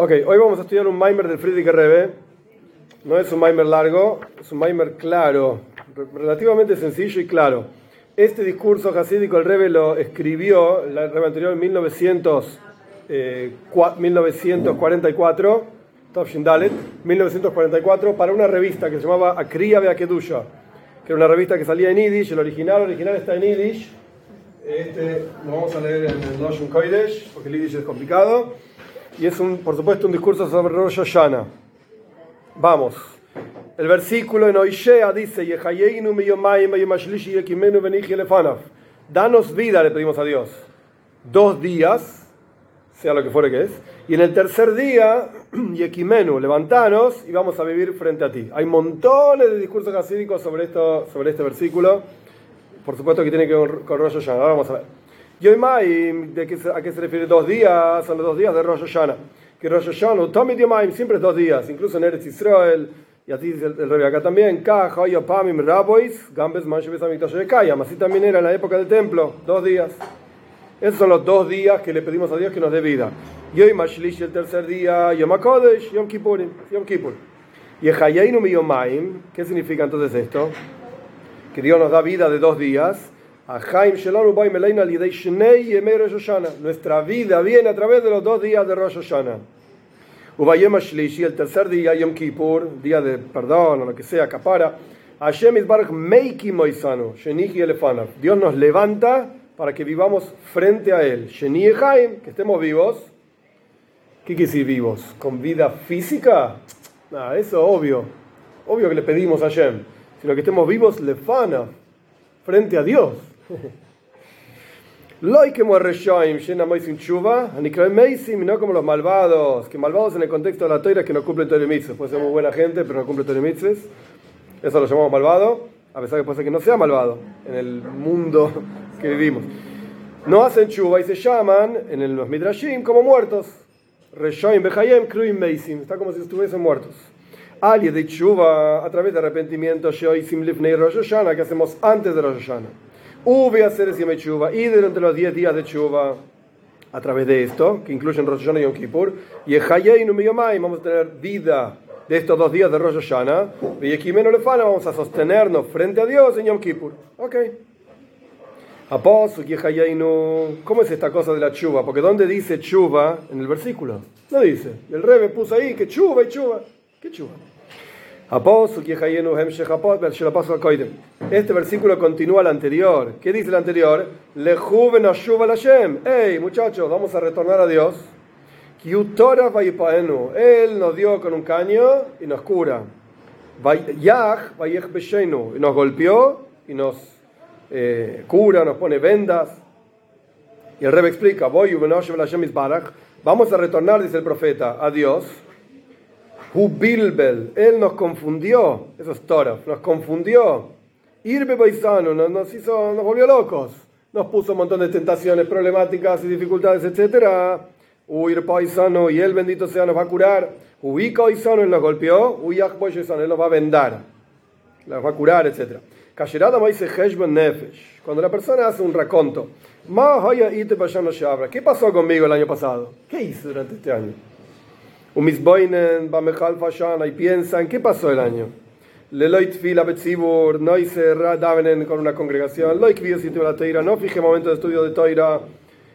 Ok, hoy vamos a estudiar un Maimer del Friedrich Rebbe. No es un Maimer largo, es un Maimer claro, relativamente sencillo y claro. Este discurso hasídico el Rebbe lo escribió, el Rebbe anterior, en 1900, eh, 1944, Dalet, 1944, para una revista que se llamaba Akriya Beakedusha, que era una revista que salía en Yiddish, el original, el original está en Yiddish. Este lo vamos a leer en el Noshun Kodesh, porque el Yiddish es complicado y es un, por supuesto un discurso sobre Rosh Hashanah. Vamos. El versículo en Oishea dice: Danos vida, le pedimos a Dios. Dos días, sea lo que fuere que es. Y en el tercer día, Yekimenu, levantanos y vamos a vivir frente a ti. Hay montones de discursos hasídicos sobre, esto, sobre este versículo. Por supuesto que tiene que ver con Rosh Hashanah. Ahora vamos a ver. Yoimaim, ¿de qué, ¿a qué se refiere dos días? Son los dos días de Rosh Hashanah. Que Rosh Hashanah, Tomid Yomaim, siempre es dos días, incluso en Eretz Israel, y así dice el, el rey acá también, Kaja, Yopamim, Rabois, Gambes, Manshebes, Amikdash Kayam. Así también era en la época del templo, dos días. Esos son los dos días que le pedimos a Dios que nos dé vida. Yoy Mashlish, el tercer día, Yom HaKodesh, Yom Kippurim, Yom Kippur. Y Echayeinu Yomaim, ¿qué significa entonces esto? Que Dios nos da vida de dos días. Nuestra vida viene a través de los dos días de Rosh Hashanah. el tercer día, Yom Kippur, día de perdón o lo que sea, capara. Dios nos levanta para que vivamos frente a Él. que estemos vivos. ¿Qué quiere decir vivos? ¿Con vida física? Nada, eso obvio. Obvio que le pedimos a Shem. Sino que estemos vivos lefana, frente a Dios. No como los malvados, que malvados en el contexto de la toira que no cumplen Torah Mitzvah. Puede ser muy buena gente, pero no cumple Torah Mitzvah. Eso lo llamamos malvado, a pesar que puede ser que no sea malvado en el mundo que vivimos. No hacen chuva y se llaman en los Midrashim como muertos. Reshoim Behayem, Kruim Meisim. Está como si estuviesen muertos. Ali de chuva a través de arrepentimiento, Shoisim Lifnei Rosh que hacemos antes de Rosh. Uve hacer chuva y durante los 10 días de chuva a través de esto, que incluyen Rosh Hashanah y Yom Kippur, y en Miyomai vamos a tener vida de estos dos días de Rosh Hashanah, y Ekimeno Lefana vamos a sostenernos frente a Dios en Yom Kippur. Ok. ¿cómo es esta cosa de la chuva? Porque ¿dónde dice chuva en el versículo? No dice. El Rebe puso ahí que chuva y chuva. ¿Qué chuva? Este versículo continúa el anterior. ¿Qué dice el anterior? Le Hey, muchachos, vamos a retornar a Dios. Él nos dio con un caño y nos cura. Y nos golpeó y nos eh, cura, nos pone vendas. Y el Rebe explica: Vamos a retornar, dice el profeta, a Dios Bilbel, él nos confundió, eso es Torah, nos confundió. Irbe Baisano nos, hizo, nos volvió locos, nos puso un montón de tentaciones, problemáticas y dificultades, etc. Uir Paisano, y él bendito sea, nos va a curar. Ubica Paisano, él nos golpeó. Uyak él nos va a vendar, nos va a curar, etc. Nefesh, cuando la persona hace un raconto, ¿qué pasó conmigo el año pasado? ¿Qué hice durante este año? Umisboinen, Bamechal Fashana, y piensan, ¿qué pasó el año? Leloit fila betzibur, no hice davenen con una congregación, loik sitio la toira, no fije momento de estudio de toira.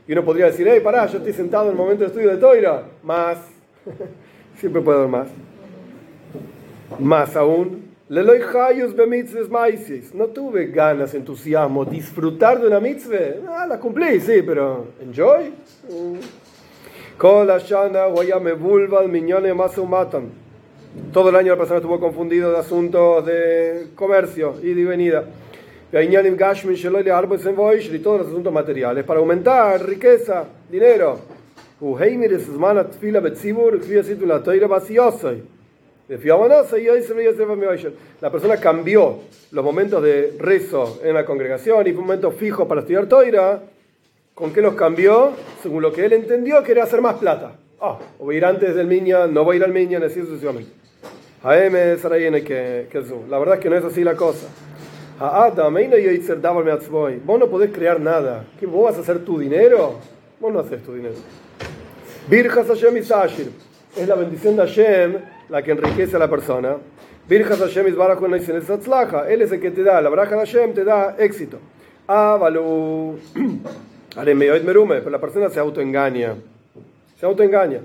Y uno podría decir, hey, pará, yo estoy sentado en el momento de estudio de toira. Más, siempre puedo más. Más aún, Leloy hayus bemitzves maisis. No tuve ganas, entusiasmo, disfrutar de una mitzvah. Ah, la cumplí, sí, pero enjoy. Mm. Todo el año la persona estuvo confundido de asuntos de comercio y de venida. Y todos los asuntos materiales. Para aumentar riqueza, dinero. La persona cambió los momentos de rezo en la congregación y momentos fijos para estudiar Toira ¿Con qué los cambió? Según lo que él entendió, quería hacer más plata. Ah, o voy a ir antes del Minyan, no voy a ir al Minyan, así sucesivamente. La verdad es que no es así la cosa. Vos no podés crear nada. ¿Qué, ¿Vos vas a hacer tu dinero? Vos no haces tu dinero. Virjas Hashem y es la bendición de Hashem la que enriquece a la persona. Virjas Hashem Él es el que te da, la braja de Hashem te da éxito. Avalu. Pero la persona se autoengaña. Se autoengaña.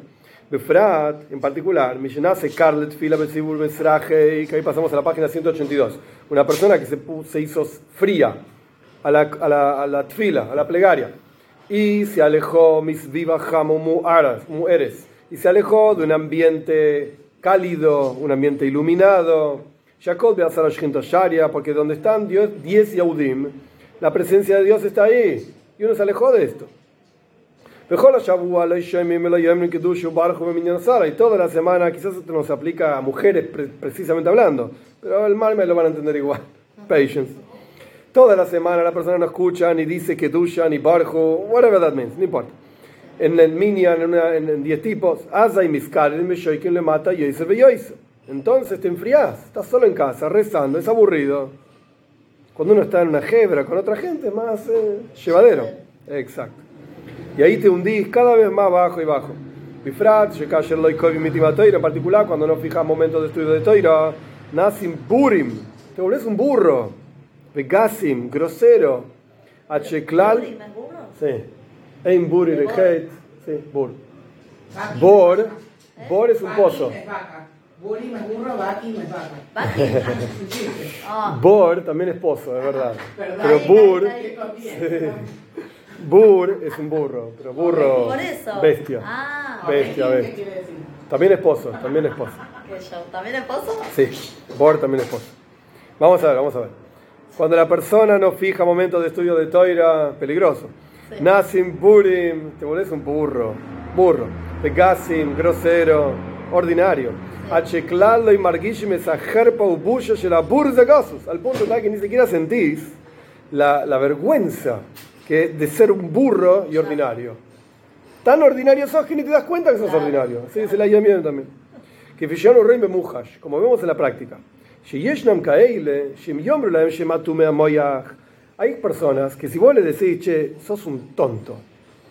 Befrat, en particular, Mishnase Carlet Fila Besibur Besraje, que ahí pasamos a la página 182. Una persona que se, se hizo fría a la, a, la, a la tfila, a la plegaria, y se alejó, mis vivas mueres, y se alejó de un ambiente cálido, un ambiente iluminado. Jacob de Sharia, porque donde están Dios, 10 Yahudim, la presencia de Dios está ahí, y uno se alejó de esto. Y toda la semana, quizás esto no se aplica a mujeres precisamente hablando, pero el mal me lo van a entender igual. Patience. Toda la semana la persona no escucha, ni dice que dusha, ni barjo, whatever that means, no importa. En el minyan, en 10 tipos, asa y y quien le mata, y Entonces te enfriás, estás solo en casa, rezando, es aburrido. Cuando uno está en una hebra con otra gente, más eh, llevadero. Exacto. Y ahí te hundís cada vez más bajo y bajo. Bifrat, en particular, cuando no fijas momentos de estudio de Toira, Nasim Burim, te volvés un burro. Begasim, grosero. Acheklal. Sí. Ein Buri Rejet. Sí, Bur. Bor. Bor es un pozo. Bor también es pozo, es verdad. Pero Bur. Bur es un burro, pero burro. Bestia. Ah, bestia, bestia. También es pozo, también es pozo. ¿También es pozo? Sí, Bor también es pozo. Vamos a ver, vamos a ver. Cuando la persona no fija momentos de estudio de toira, peligroso. Nasim burim, te volvés un burro. Burro. Pegasim, grosero, ordinario. Acheclalo y marguishim esa jerpa ubusha la burza gasos. Al punto tal que ni siquiera sentís la, la vergüenza que de ser un burro y ordinario. Tan ordinario sos que ni te das cuenta que sos ordinario. Así dice la Yamien también. Que Fishon Rey Memuhash, como vemos en la práctica. Hay personas que si vos le decís, che, sos un tonto,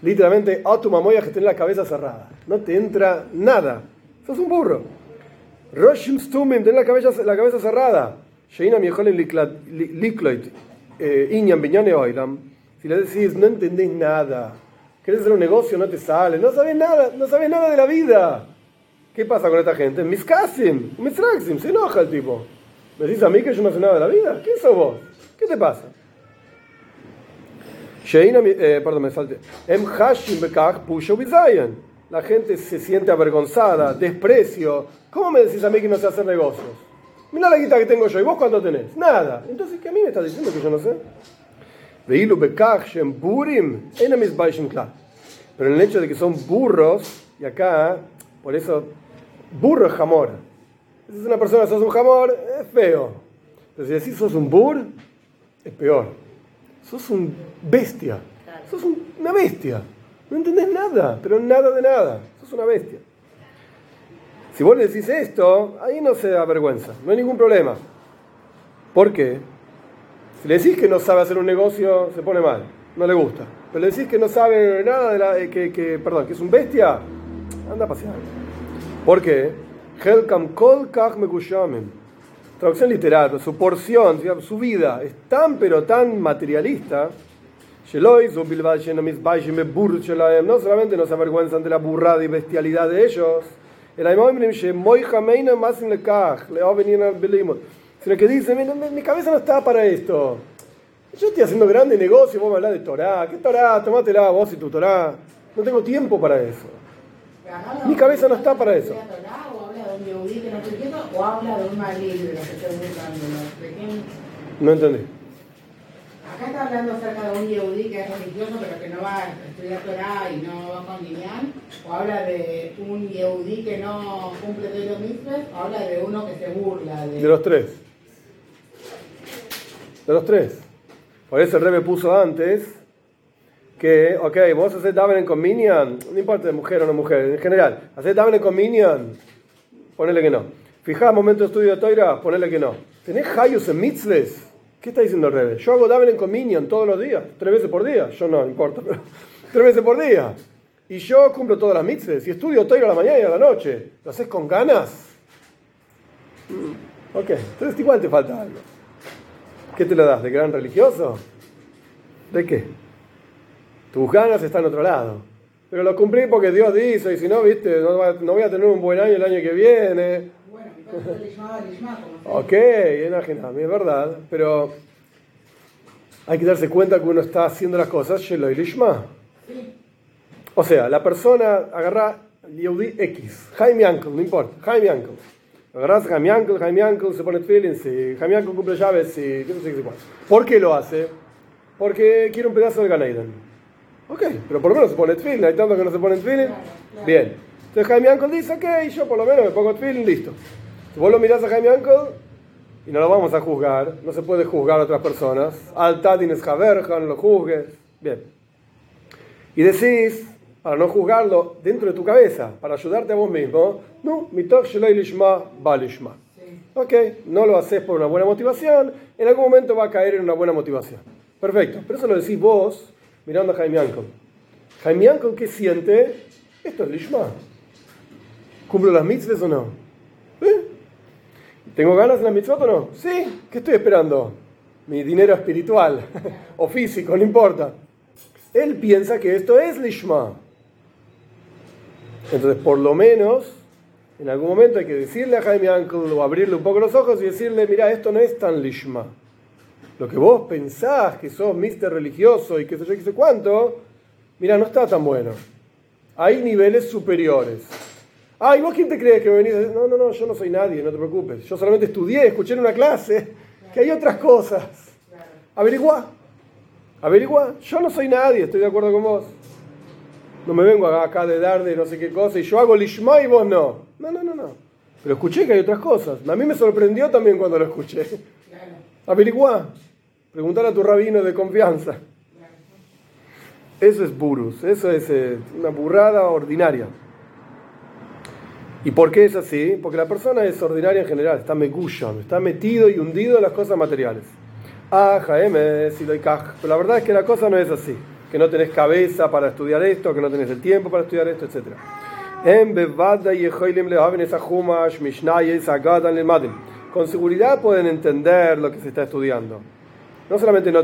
literalmente, a tu mamoya que tiene la cabeza cerrada, no te entra nada, sos un burro. Roshim Stumen, tiene la cabeza, la cabeza cerrada. Sheina Miejolen Likloit, eh, Iñan Biñane Oilam si le decís, no entendés nada, querés hacer un negocio, no te sale, no sabes nada, no sabes nada de la vida. ¿Qué pasa con esta gente? Miskasim, misraxim, se enoja el tipo. ¿Me decís a mí que yo no sé nada de la vida? ¿Quién sos vos? ¿Qué te pasa? Eh, perdón, me salte. Em la gente se siente avergonzada, desprecio. ¿Cómo me decís a mí que no sé hacer negocios? Mira la guita que tengo yo, ¿y vos cuánto tenés? Nada. Entonces, ¿qué a mí me estás diciendo que yo no sé? Pero en el hecho de que son burros, y acá, por eso, burro es jamor. Si es una persona, sos un jamor, es feo. Pero si decís sos un bur, es peor. Sos un bestia. Sos una bestia. No entendés nada, pero nada de nada. Sos una bestia. Si vos le decís esto, ahí no se da vergüenza, no hay ningún problema. ¿Por qué? Si le decís que no sabe hacer un negocio, se pone mal, no le gusta. Pero le decís que no sabe nada de la. Eh, que, que, perdón, que es un bestia, anda a pasear. ¿Por qué? Helkam kol Traducción literal, su porción, su vida es tan pero tan materialista. No solamente no se avergüenzan de la burrada y bestialidad de ellos, sino que dice, mi, cabeza no está para esto. Yo estoy haciendo grande negocio, vos me hablas de Torah. ¿Qué Torah? Tomátela vos y tu Torah. No tengo tiempo para eso. Mi cabeza no está para eso. No entendí. Acá está hablando acerca de un yehudí que es religioso pero que no va a estudiar Torah y no va con Guiñán, o habla de un yehudí que no cumple todos los mismos, o habla de uno que se burla de... De los tres de los tres. Por eso el rey me puso antes que, ok, vos haces Daven con Minyan, no importa de mujer o no mujer, en general, haces Daven con Minyan, ponele que no. Fijá momento de estudio de Toira, ponele que no. ¿Tenés Hayus en Mitzles? ¿Qué está diciendo el rey? Yo hago Daven con Minyan todos los días, tres veces por día. Yo no, no importa, pero tres veces por día. y yo cumplo todas las mitzvahs y estudio todo a la mañana y a la noche. ¿Lo haces con ganas? Mm, ok, entonces igual te falta algo. ¿Qué te lo das? ¿De gran religioso? ¿De qué? Tus ganas están en otro lado. Pero lo cumplí porque Dios dice, y si no, viste, no, voy a tener un buen año el año que viene. Bueno, ok, es verdad, pero hay que darse cuenta que uno está haciendo las cosas Shelo y Lishma. O sea, la persona agarra Yehudi X, Jaime Uncle, no importa, Jaime Uncle. Agarras a Jaime Uncle, Jaime Uncle se pone feeling, si Jaime Uncle cumple llaves, si qué sé qué ¿Por qué lo hace? Porque quiere un pedazo de Ganeiden. Ok, pero por lo menos se pone feeling, hay tanto que no se pone feeling. Bien. Entonces Jaime Uncle dice, ok, yo por lo menos me pongo feeling, listo. Si vos lo mirás a Jaime Uncle, y no lo vamos a juzgar, no se puede juzgar a otras personas. Al Tadines no lo juzgues. Bien. Y decís, para no juzgarlo dentro de tu cabeza, para ayudarte a vos mismo, no, lishma balishma. Ok, no lo haces por una buena motivación, en algún momento va a caer en una buena motivación. Perfecto, pero eso lo decís vos mirando a Jaime Ancon. Jaime Ancon, ¿qué siente? Esto es lishma. ¿Cumplo las mitzvahs o no? ¿Eh? ¿Tengo ganas de la mitzvot o no? Sí, ¿qué estoy esperando? Mi dinero espiritual o físico, no importa. Él piensa que esto es lishma. Entonces, por lo menos, en algún momento hay que decirle a Jaime Uncle o abrirle un poco los ojos y decirle, mira, esto no es tan lishma. Lo que vos pensás que sos mister religioso y que sé yo, qué sé cuánto, mira, no está tan bueno. Hay niveles superiores. Ah, ¿y vos quién te crees que me venís? No, no, no, yo no soy nadie, no te preocupes. Yo solamente estudié, escuché en una clase que hay otras cosas. Averigua. Averigua. Yo no soy nadie, estoy de acuerdo con vos. No me vengo acá de dar de no sé qué cosa y yo hago lishma y vos no. No, no, no, no. Pero escuché que hay otras cosas. A mí me sorprendió también cuando lo escuché. Averigua. Preguntar a tu rabino de confianza. Eso es burus, eso es eh, una burrada ordinaria. ¿Y por qué es así? Porque la persona es ordinaria en general, está megushon, está metido y hundido en las cosas materiales. Ah, Jaime, si doy Pero la verdad es que la cosa no es así. Que no tenés cabeza para estudiar esto, que no tenés el tiempo para estudiar esto, etc. Con seguridad pueden entender lo que se está estudiando. No solamente no,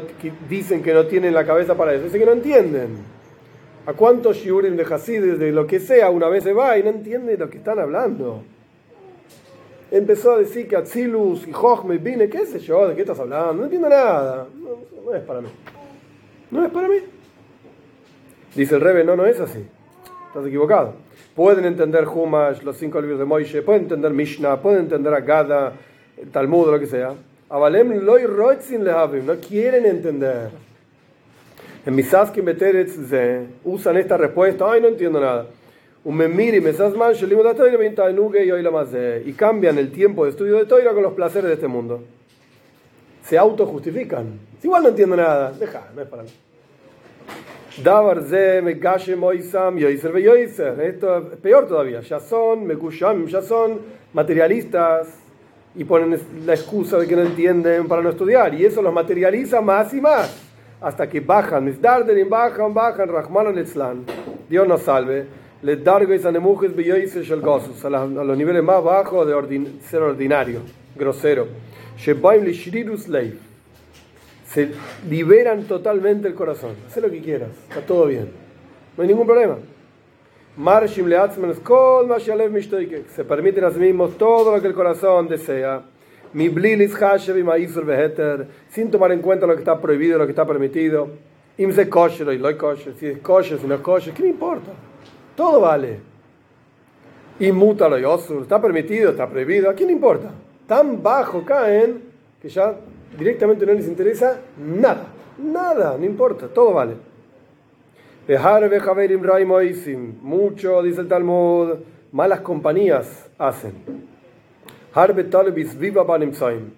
dicen que no tienen la cabeza para eso, dicen que no entienden. ¿A cuántos shiurim de Hasides, de lo que sea, una vez se va y no entiende lo que están hablando? Empezó a decir que Atzilus y Jochme vine, qué sé yo, de qué estás hablando, no entiendo nada, no, es para mí. No es para mí. Dice el Rebe, no, no es así. Estás equivocado. Pueden entender Humash, los cinco libros de Moishe, pueden entender Mishnah, pueden entender Agada, Talmud, lo que sea. Avalem loy no quieren entender. En Misaski Beteretz usan esta respuesta, ay, no entiendo nada. Y cambian el tiempo de estudio de Toira con los placeres de este mundo. Se autojustifican. Igual no entiendo nada. Deja, no es para mí. Esto es peor todavía. Ya son, ya son materialistas y ponen la excusa de que no entienden para no estudiar. Y eso los materializa más y más hasta que bajan, misdarden, bajan, bajan, Rahman al Dios nos salve, les dargois anemujes beyoises shel gosus, a los niveles más bajos de ser ordinario, grosero. Se liberan totalmente el corazón. Haz lo que quieras, está todo bien. No hay ningún problema. Se permiten a sí mismos todo lo que el corazón desea sin tomar en cuenta lo que está prohibido, lo que está permitido. Si es kosher, si no es kosher, ¿qué me importa? Todo vale. Inmútalo y osur, está permitido, está prohibido, ¿a quién le importa? Tan bajo caen que ya directamente no les interesa nada. Nada, no importa, todo vale. Mucho, dice el Talmud, malas compañías hacen.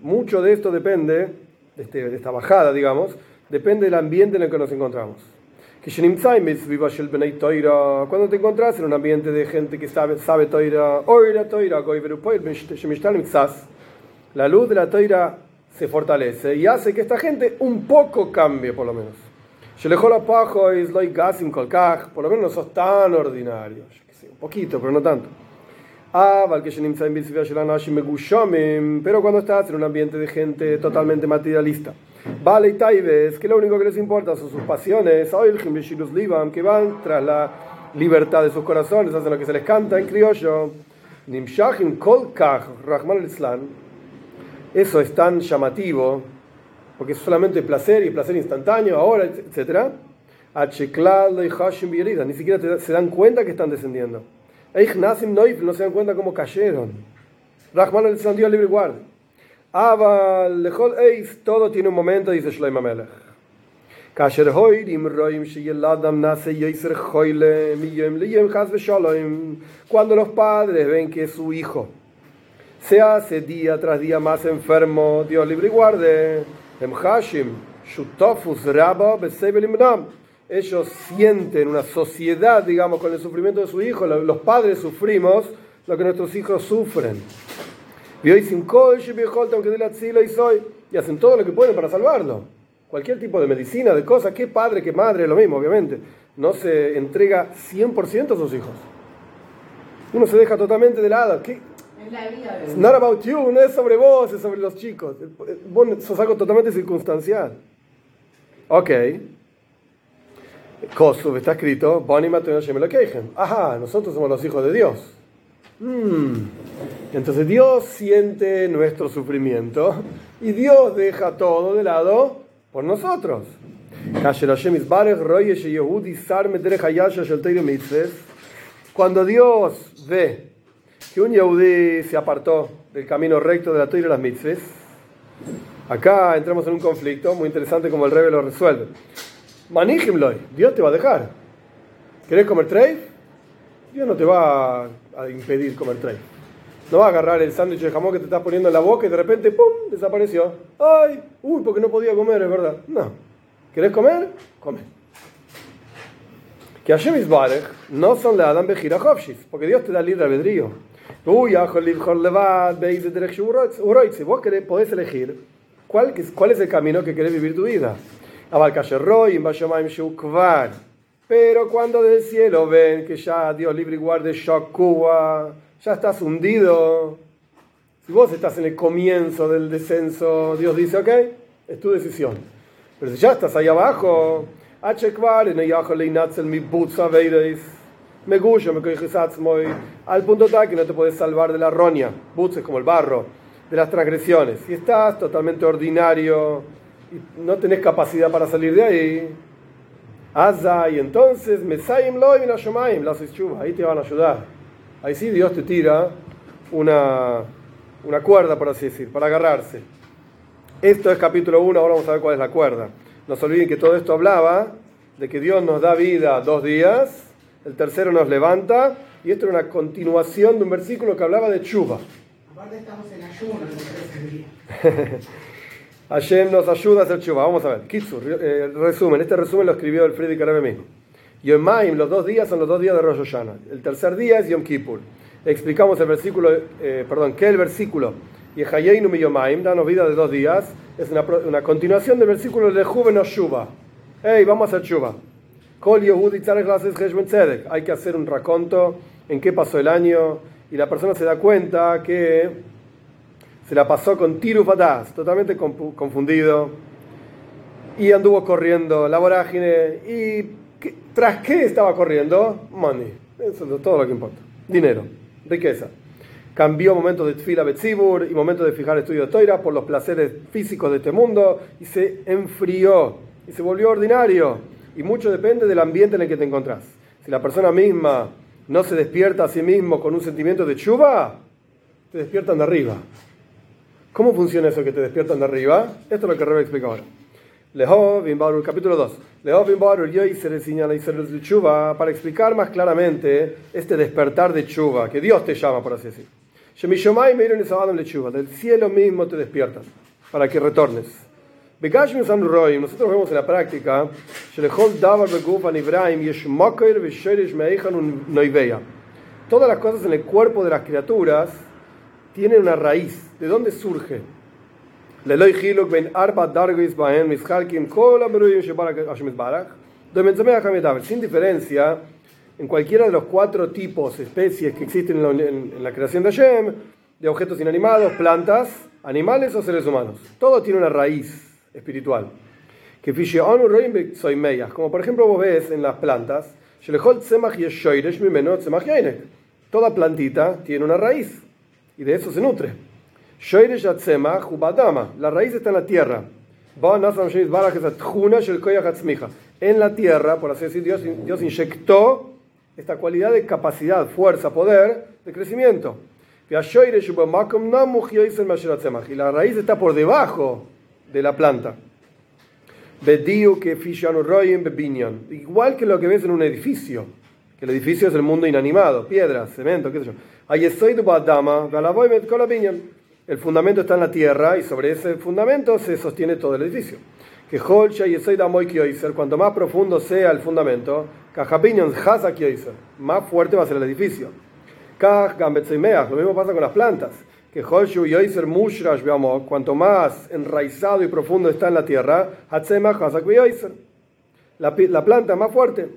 Mucho de esto depende, de, este, de esta bajada, digamos, depende del ambiente en el que nos encontramos. Cuando te encontrás en un ambiente de gente que sabe, sabe toira, la luz de la toira se fortalece y hace que esta gente un poco cambie, por lo menos. Loy Kolkaj, por lo menos no sos tan ordinario. Un poquito, pero no tanto. Ah, pero cuando estás en un ambiente de gente totalmente materialista. Vale y Taibes, que lo único que les importa son sus pasiones, que van tras la libertad de sus corazones, hacen lo que se les canta en criollo. Nimshachim eso es tan llamativo, porque es solamente placer y placer instantáneo, ahora, etc. Ni siquiera se dan cuenta que están descendiendo. no se dan cuenta cómo cayeron. Rahman al-Islam, Dios libre y guarde. todo tiene un momento, dice Shloim Amelech. כאשר הוירים רואים שילדם nace יסר חוילה מיום ליום חס ושלום cuando los padres ven que su hijo se hace día tras día más enfermo Dios libre y guarde em hashim shutofus besebelimnam ellos sienten una sociedad digamos con el sufrimiento de su hijo los padres sufrimos lo que nuestros hijos sufren y hoy sin de la y hacen todo lo que pueden para salvarlo cualquier tipo de medicina, de cosas, qué padre, qué madre, lo mismo, obviamente. No se entrega 100% a sus hijos. Uno se deja totalmente de lado. ¿Qué? Not about you, no es sobre vos, es sobre los chicos. Vos sos algo totalmente circunstancial. Ok. Kosov está escrito, Ajá, nosotros somos los hijos de Dios. Hmm. Entonces Dios siente nuestro sufrimiento y Dios deja todo de lado por nosotros. Cuando Dios ve que un Yehudi se apartó del camino recto de la Torah y las mitzvahs, acá entramos en un conflicto muy interesante como el Rebe lo resuelve. Manijimloy, Dios te va a dejar. ¿Querés comer treif? Dios no te va a impedir comer treif. No va a agarrar el sándwich de jamón que te estás poniendo en la boca y de repente, ¡pum!, desapareció. ¡Ay! Uy, porque no podía comer, es verdad. No. ¿Querés comer? Come. Que Hashem Isbarech no son la Adam Bejira porque Dios te da libre albedrío. Uy, vos querés, podés elegir cuál, cuál es el camino que querés vivir tu vida. Pero cuando del cielo ven que ya Dios libre y guarde Shakua, ya estás hundido. Si vos estás en el comienzo del descenso, Dios dice, ok, es tu decisión. Pero si ya estás ahí abajo, me gusta, me al punto tal que no te puedes salvar de la roña, butz es como el barro, de las transgresiones. Si estás totalmente ordinario y no tenés capacidad para salir de ahí, Aza, y entonces, Mesaim Loim la ahí te van a ayudar. Ahí sí Dios te tira una, una cuerda, por así decir, para agarrarse. Esto es capítulo 1, ahora vamos a ver cuál es la cuerda. No se olviden que todo esto hablaba de que Dios nos da vida dos días, el tercero nos levanta, y esto era una continuación de un versículo que hablaba de chuva. Aparte estamos en ayuno, Hashem nos ayuda a hacer chuva. Vamos a ver. Kitsur, eh, resumen. Este resumen lo escribió el Freddy Carabe mismo. Yom Maim, los dos días son los dos días de Rosh Hashanah. El tercer día es Yom Kippur. Explicamos el versículo, eh, perdón, que el versículo Yehayeinu mi Yomaim, danos vida de dos días, es una, una continuación del versículo de Juven Shuba. Hey, vamos a hacer Shuba. Hay que hacer un raconto en qué pasó el año y la persona se da cuenta que se la pasó con Tiru totalmente confundido y anduvo corriendo la vorágine y ¿Tras qué estaba corriendo? Money. Eso es todo lo que importa. Dinero, riqueza. Cambió momentos de tfila betzibur y momentos de fijar estudio de toira por los placeres físicos de este mundo y se enfrió y se volvió ordinario. Y mucho depende del ambiente en el que te encontrás. Si la persona misma no se despierta a sí mismo con un sentimiento de chuva, te despiertan de arriba. ¿Cómo funciona eso que te despiertan de arriba? Esto es lo que Rebe explica ahora. Lehovim Barur, capítulo 2. Lehovim Barur, Yoiser señala de Chuba para explicar más claramente este despertar de Chuba, que Dios te llama, por así decir. Del cielo mismo te despiertas para que retornes. Nosotros vemos en la práctica Todas las cosas en el cuerpo de las criaturas tienen una raíz. ¿De dónde surge? Sin diferencia en cualquiera de los cuatro tipos, especies que existen en la, en, en la creación de Hashem, de objetos inanimados, plantas, animales o seres humanos. Todo tiene una raíz espiritual. Que como por ejemplo vos ves en las plantas, toda plantita tiene una raíz y de eso se nutre. La raíz está en la tierra. En la tierra, por así decir, Dios, Dios inyectó esta cualidad de capacidad, fuerza, poder de crecimiento. Y la raíz está por debajo de la planta. Igual que lo que ves en un edificio, que el edificio es el mundo inanimado, piedras, cemento, qué sé yo. El fundamento está en la tierra y sobre ese fundamento se sostiene todo el edificio. Que cuanto más profundo sea el fundamento, más fuerte va a ser el edificio. Lo mismo pasa con las plantas. Que cuanto más enraizado y profundo está en la tierra, la, la planta más fuerte.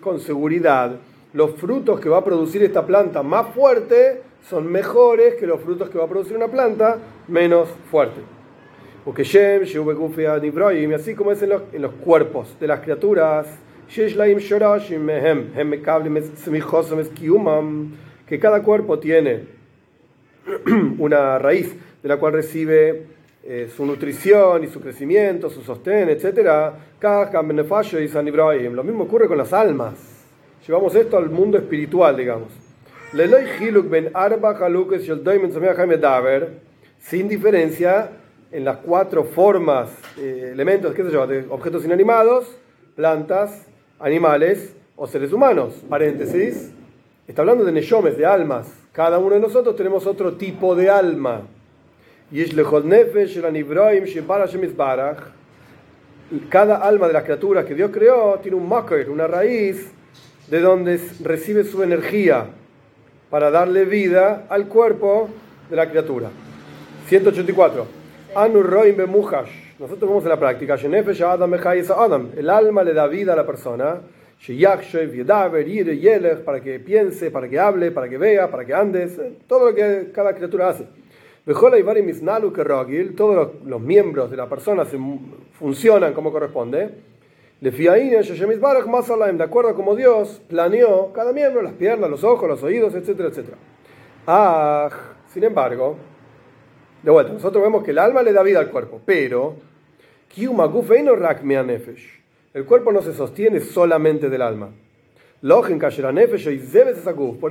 Con seguridad, los frutos que va a producir esta planta más fuerte son mejores que los frutos que va a producir una planta menos fuerte. Porque y así como es en los, en los cuerpos de las criaturas, que cada cuerpo tiene una raíz de la cual recibe eh, su nutrición y su crecimiento, su sostén, etc. Lo mismo ocurre con las almas. Llevamos esto al mundo espiritual, digamos. Sin diferencia en las cuatro formas, eh, elementos, qué sé yo, de objetos inanimados, plantas, animales o seres humanos. Paréntesis. Está hablando de neyomes, de almas. Cada uno de nosotros tenemos otro tipo de alma. Cada alma de las criaturas que Dios creó tiene un makar, una raíz, de donde recibe su energía para darle vida al cuerpo de la criatura. 184. Nosotros vamos a la práctica. El alma le da vida a la persona. Para que piense, para que hable, para que vea, para que andes. Todo lo que cada criatura hace. Todos los miembros de la persona funcionan como corresponde. De acuerdo a como Dios planeó cada miembro, las piernas, los ojos, los oídos, etcétera, etcétera. Ah, sin embargo, de vuelta, nosotros vemos que el alma le da vida al cuerpo, pero el cuerpo no se sostiene solamente del alma. Por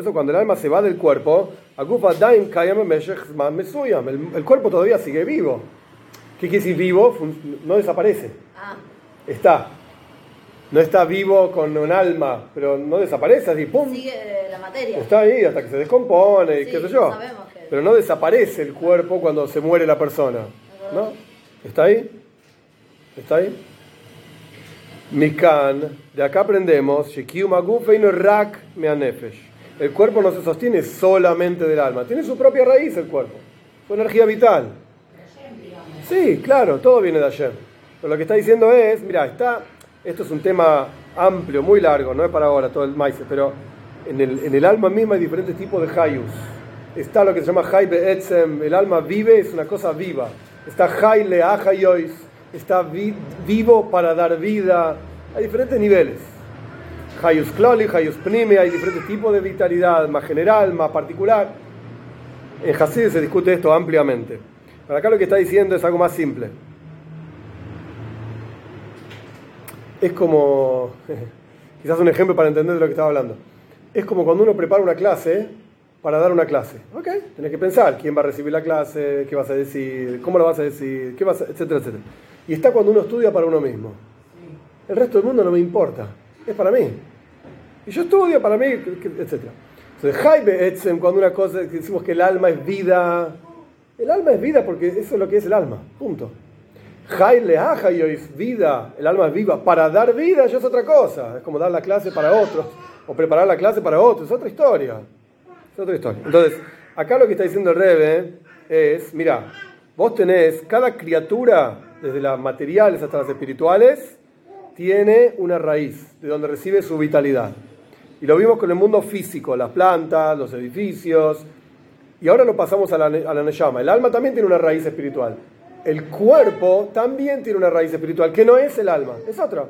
eso cuando el alma se va del cuerpo, el cuerpo todavía sigue vivo. ¿Qué quiere decir vivo? No desaparece. Ah. Está. No está vivo con un alma, pero no desaparece, así, ¡pum! Sigue la materia. Está ahí hasta que se descompone, y qué sé yo. Pero no desaparece el cuerpo cuando se muere la persona. ¿No? ¿Está ahí? ¿Está ahí? Mikan, de acá aprendemos, el cuerpo no se sostiene solamente del alma, tiene su propia raíz el cuerpo, su energía vital. Sí, claro, todo viene de ayer. Pero lo que está diciendo es, mira, está, esto es un tema amplio, muy largo, no es para ahora todo el maíz, pero en el, en el alma misma hay diferentes tipos de hayus está lo que se llama Hay Etzem, el alma vive, es una cosa viva. Está Hay Leahayois, está vivo para dar vida. Hay diferentes niveles. Hayus Kloli, Hayus Pnime, hay diferentes tipos de vitalidad, más general, más particular. En Hasid se discute esto ampliamente. Pero acá lo que está diciendo es algo más simple. Es como, quizás un ejemplo para entender de lo que estaba hablando. Es como cuando uno prepara una clase para dar una clase. Ok, tienes que pensar quién va a recibir la clase, qué vas a decir, cómo lo vas a decir, qué vas etcétera, etcétera. Y está cuando uno estudia para uno mismo. El resto del mundo no me importa, es para mí. Y yo estudio para mí, etcétera. Entonces, Jaime Etzem, cuando una cosa, decimos que el alma es vida, el alma es vida porque eso es lo que es el alma, punto. Jaile es vida, el alma es viva. Para dar vida ya es otra cosa, es como dar la clase para otros, o preparar la clase para otros, es otra historia. Es otra historia. Entonces, acá lo que está diciendo el Rebe es, mira, vos tenés, cada criatura, desde las materiales hasta las espirituales, tiene una raíz de donde recibe su vitalidad. Y lo vimos con el mundo físico, las plantas, los edificios, y ahora lo pasamos a la, a la Neyama. El alma también tiene una raíz espiritual. El cuerpo también tiene una raíz espiritual, que no es el alma, es otra.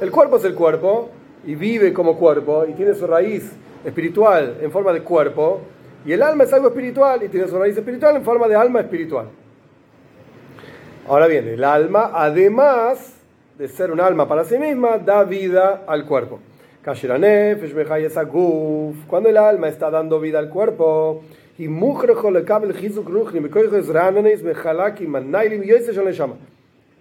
El cuerpo es el cuerpo y vive como cuerpo y tiene su raíz espiritual en forma de cuerpo, y el alma es algo espiritual y tiene su raíz espiritual en forma de alma espiritual. Ahora bien, el alma, además de ser un alma para sí misma, da vida al cuerpo. Cuando el alma está dando vida al cuerpo, y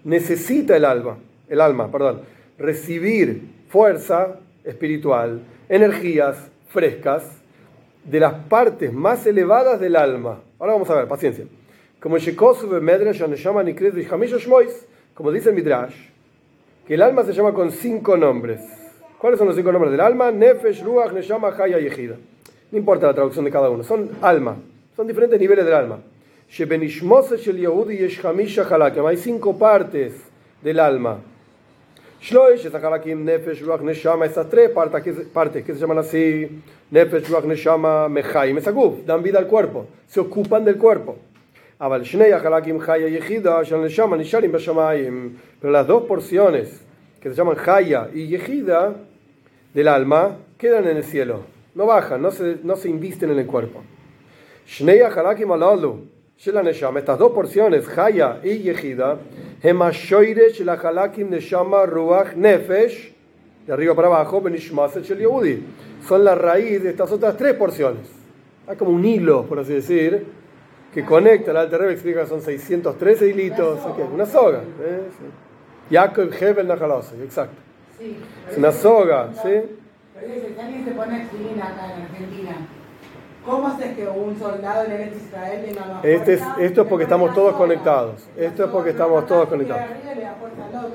necesita el alma, el alma, perdón, recibir fuerza espiritual, energías frescas de las partes más elevadas del alma. Ahora vamos a ver, paciencia. Como como dice el Midrash, que el alma se llama con cinco nombres. ¿Cuáles son los cinco nombres del alma? Nefesh, Ruach, Neshama, Haya y Ejida. No importa la traducción de cada uno, son alma, son diferentes niveles del alma. Hay cinco partes del alma. Shloish, Halakim, Nefesh, Ruach, Neshama, esas tres partes que, partes que se llaman así, Nefesh, Ruach, Neshama, Mechai, Mesaguf, dan vida al cuerpo, se ocupan del cuerpo. Pero las dos porciones que se llaman Haya y Yehida del alma quedan en el cielo, no bajan, no se, no se invisten en el cuerpo. Estas dos porciones, Haya y Yehida, Nefesh, de arriba para abajo, son la raíz de estas otras tres porciones. Hay como un hilo, por así decir, que conecta, la Rebbe explica que son 613 hilitos, una soga. Jacob Hebel Najalose, exacto. es una soga, ¿sí? Pero si alguien se pone acá en Argentina, ¿Cómo haces que un soldado en el Israel tenga más este es, Esto es porque estamos todos conectados. Esto es porque estamos todos conectados.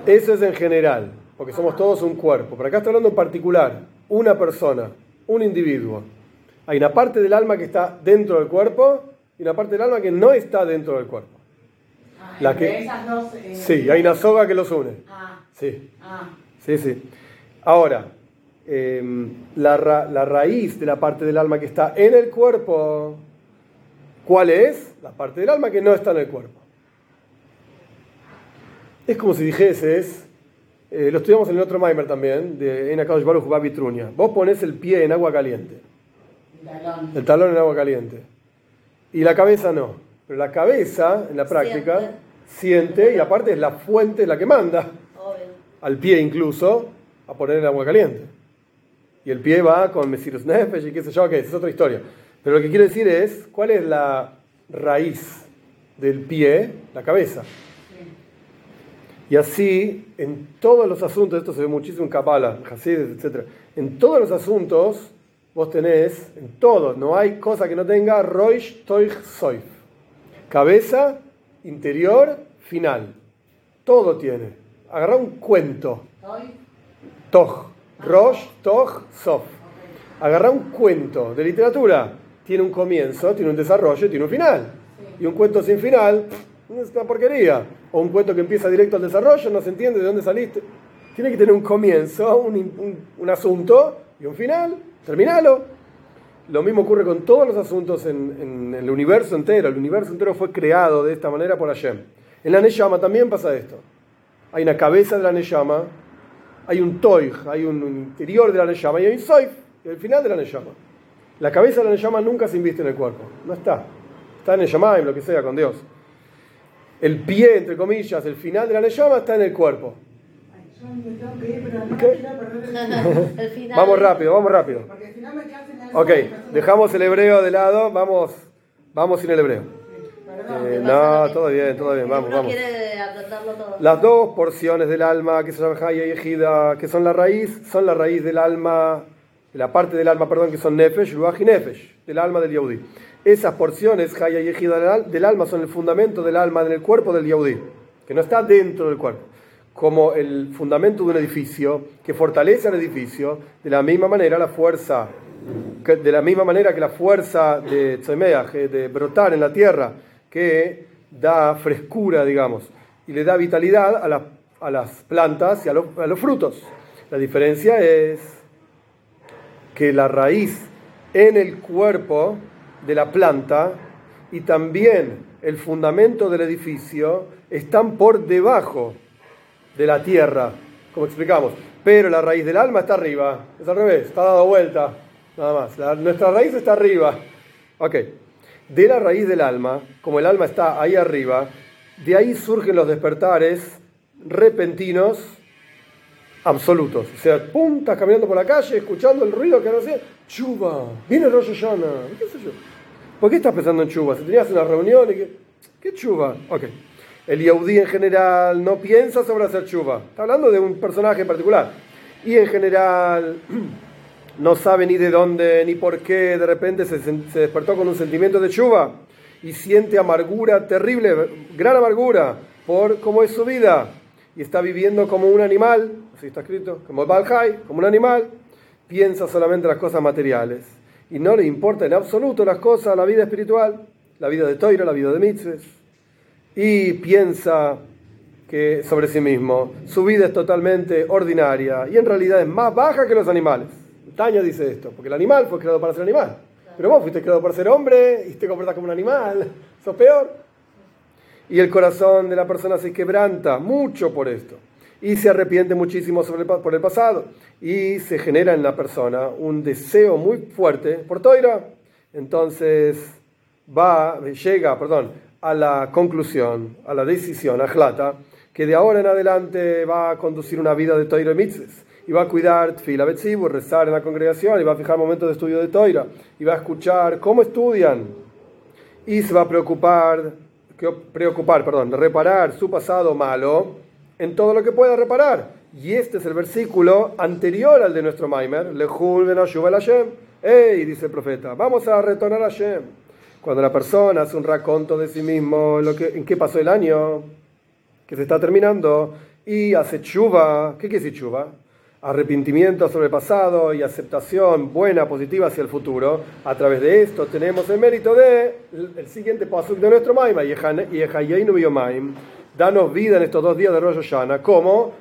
Eso es en general, porque somos todos un cuerpo. Pero acá está hablando en particular, una persona, un individuo. Hay una parte del alma que está dentro del cuerpo y una parte del alma que no está dentro del cuerpo. Ah, la que, eh, sí, hay una soga que los une. Ah, sí. Ah. Sí, sí. Ahora, Em, la, la, raíz de la parte del alma que está en el cuerpo, ¿cuál es? La parte del alma que no está en el cuerpo. Es como si dijeses, eh, lo estudiamos en el otro Maimer también, de Enakadosh Baruch Babitrunia. Vos pones el pie en agua caliente. El talón. en agua caliente. Y la cabeza no. Pero la cabeza, en la práctica, siente, y aparte es la fuente la que manda. Al pie incluso, a poner el agua caliente y el pie va con Mesirus Nefesh y qué sé yo, que es otra historia. Pero lo que quiero decir es, ¿cuál es la raíz del pie? La cabeza. Y así, en todos los asuntos, esto se ve muchísimo en Kabbalah, Hasid, etc. En todos los asuntos, vos tenés, en todos, no hay cosa que no tenga Roish Toich Soif. Cabeza, interior, final. Todo tiene. Agarra un cuento. Toch. Rosh, Toch, Sof. Agarra un cuento de literatura. Tiene un comienzo, tiene un desarrollo, tiene un final. Y un cuento sin final es una porquería. O un cuento que empieza directo al desarrollo, no se entiende de dónde saliste. Tiene que tener un comienzo, un, un, asunto y un final. Terminalo. Lo mismo ocurre con todos los asuntos en, en, el universo entero. El universo entero fue creado de esta manera por Hashem. En la Neshama también pasa esto. Hay una cabeza de la Neshama hay un toij, hay un interior de la Neshama y hay un soif, el final de la Neshama. La cabeza de la Neshama nunca se inviste en el cuerpo, no está. Está en el en lo que sea, con Dios. El pie, entre comillas, el final de la Neshama está en el cuerpo. vamos rápido, vamos rápido. Ok, dejamos el hebreo de lado, vamos, vamos sin el hebreo. Eh, no, todo bien, todo bien, vamos, vamos. Las dos porciones del alma que se llaman Haya y Ejida, que son la raíz, son la raíz del alma, la parte del alma, perdón, que son Nefesh, Ruach y Nefesh, del alma del Yahudi. Esas porciones, Haya y Ejida del alma, son el fundamento del alma en el cuerpo del Yahudi, que no está dentro del cuerpo. Como el fundamento de un edificio que fortalece al edificio, de la misma manera la fuerza de la misma manera que la fuerza de Tzemeach, de brotar en la tierra, que da frescura, digamos, y le da vitalidad a, a las plantas y a, a los frutos. La diferencia es que la raíz en el cuerpo de la planta y también el fundamento del edificio están por debajo de la tierra, como explicamos. Pero la raíz del alma está arriba, es al revés, está dado vuelta, nada más. nuestra raíz está arriba. Ok, de la raíz del alma, como el alma está ahí arriba, de ahí surgen los despertares repentinos absolutos. O sea, pum, estás caminando por la calle, escuchando el ruido que no sé, chuba, viene Rosh Hashanah, qué sé yo. ¿Por qué estás pensando en chuba? Si tenías una reunión y que... ¿Qué chuba? Ok. El Yehudi en general no piensa sobre hacer chuba. Está hablando de un personaje en particular. Y en general no sabe ni de dónde ni por qué de repente se, se despertó con un sentimiento de chuba y siente amargura terrible, gran amargura por cómo es su vida. Y está viviendo como un animal, así está escrito, como el Balhai, como un animal. Piensa solamente en las cosas materiales y no le importa en absoluto las cosas, la vida espiritual, la vida de Toira, la vida de Mitzvah, y piensa que sobre sí mismo su vida es totalmente ordinaria y en realidad es más baja que los animales. Taña dice esto, porque el animal fue creado para ser animal, pero vos fuiste creado para ser hombre y te comportas como un animal, sos peor. Y el corazón de la persona se quebranta mucho por esto y se arrepiente muchísimo por el pasado y se genera en la persona un deseo muy fuerte por Toira. Entonces va, llega, perdón, a la conclusión, a la decisión, a Jlata, que de ahora en adelante va a conducir una vida de Toira Mitzvahs y va a cuidar Tfila Betzibu, rezar en la congregación y va a fijar momentos de estudio de Toira y va a escuchar cómo estudian y se va a preocupar, preocupar, perdón, reparar su pasado malo en todo lo que pueda reparar. Y este es el versículo anterior al de nuestro Maimer. Lehul ben Hashem. ¡Ey! dice el profeta, vamos a retornar a Hashem. Cuando la persona hace un raconto de sí mismo lo que, en qué pasó el año, que se está terminando, y hace chuva, ¿qué quiere decir chuva? Arrepentimiento sobre el pasado y aceptación buena, positiva hacia el futuro. A través de esto tenemos el mérito de el, siguiente paso de nuestro Maim, y Maim danos vida en estos dos días de Rosh Hashanah, como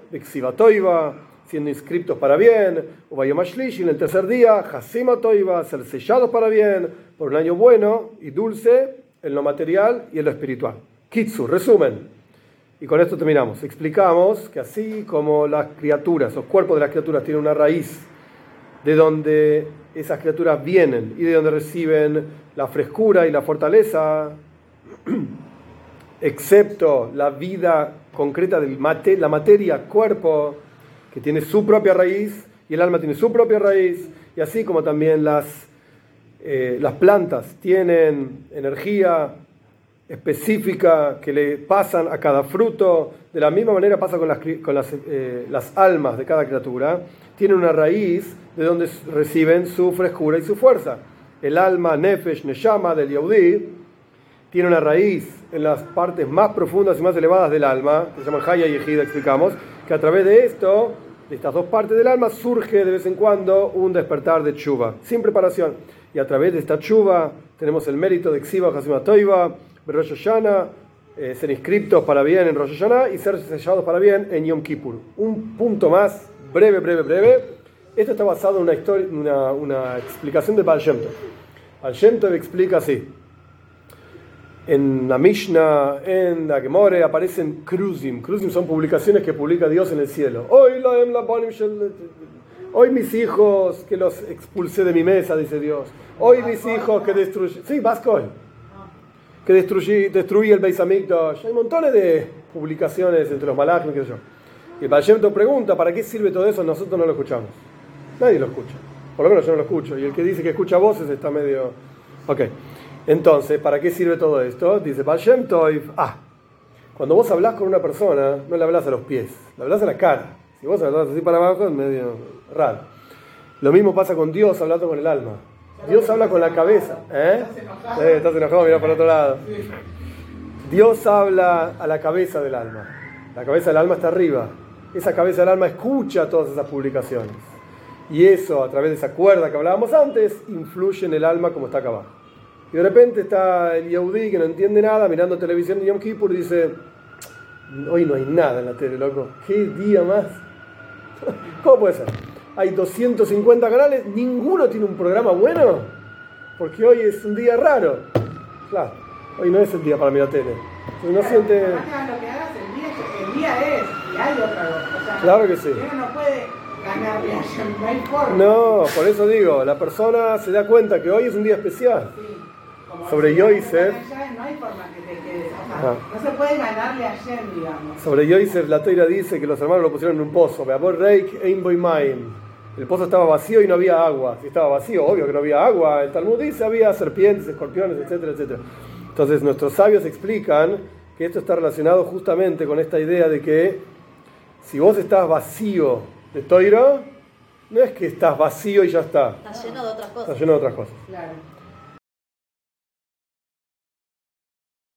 Toiva, siendo inscritos para bien, Ubayomashlish, en el tercer día, Hasima Toiva, ser sellados para bien, por un año bueno y dulce en lo material y en lo espiritual. Kitsu, resumen. Y con esto terminamos. Explicamos que así como las criaturas, los cuerpos de las criaturas tienen una raíz de donde esas criaturas vienen y de donde reciben la frescura y la fortaleza, excepto la vida concreta de la materia, cuerpo, que tiene su propia raíz, y el alma tiene su propia raíz, y así como también las, eh, las plantas tienen energía específica que le pasan a cada fruto, de la misma manera pasa con las, con las, eh, las almas de cada criatura, tienen una raíz de donde reciben su frescura y su fuerza. El alma, Nefesh, Neshama del Yahudí, tiene una raíz en las partes más profundas y más elevadas del alma, que se llama Haya y Ejida, explicamos, que a través de esto, de estas dos partes del alma, surge de vez en cuando un despertar de chuva, sin preparación. Y a través de esta chuva tenemos el mérito de Xiva Hasima Toiva, Rosh Hashanah, eh, ser inscriptos para bien en Rosh Hashanah y ser sellados para bien en Yom Kippur. Un punto más, breve, breve, breve. Esto está basado en una, historia, una, una explicación de Baal Shem Tov. Baal explica así en la Mishnah, en la Gemore, aparecen cruzim. Cruzim son publicaciones que publica Dios en el cielo. Hoy, Hoy mis hijos que los expulsé de mi mesa, dice Dios. Hoy mis hijos que destruí. Sí, Vasco. Que destruí, destruí el Beis Hamikdash. Hay montones de publicaciones entre los malachim, qué sé yo. Y el pregunta, ¿para qué sirve todo eso? Nosotros no lo escuchamos. Nadie lo escucha. Por lo menos yo no lo escucho. Y el que dice que escucha voces está medio... Ok. Entonces, ¿para qué sirve todo esto? Dice Baal ah, cuando vos hablas con una persona, no le hablas a los pies, le hablas a la cara. Si vos hablas así para abajo, es medio raro. Lo mismo pasa con Dios hablando con el alma. Dios habla con la cabeza. ¿Eh? ¿Eh? Estás enojado, mira para otro lado. Dios habla a la cabeza del alma. La cabeza del alma está arriba. Esa cabeza del alma escucha todas esas publicaciones. Y eso, a través de esa cuerda que hablábamos antes, influye en el alma como está acá abajo. Y de repente está el Yehudi que no entiende nada, mirando televisión de Yom Kippur y dice, hoy no hay nada en la tele, loco. ¿Qué día más? ¿Cómo puede ser? Hay 250 canales, ninguno tiene un programa bueno, porque hoy es un día raro. Claro, hoy no es el día para mirar tele. Entonces no siente... lo que hagas, el día, el día es, y hay otra cosa. claro que sí. Uno no puede ganarle a no hay forma. No, por eso digo, la persona se da cuenta que hoy es un día especial. Sí sobre Yosef. No hay forma que te quedes. no. no. se puede ganarle a Shem, digamos. Sobre Yosef, la toira dice que los hermanos lo pusieron en un pozo. El pozo estaba vacío y no había agua. Si estaba vacío, obvio que no había agua. El Talmud dice había serpientes, escorpiones, etcétera, etcétera. Entonces nuestros sabios explican que esto está relacionado justamente con esta idea de que si vos estás vacío de toiro, no es que estás vacío y ya está. Está lleno de otras cosas. Está lleno de otras cosas. Claro.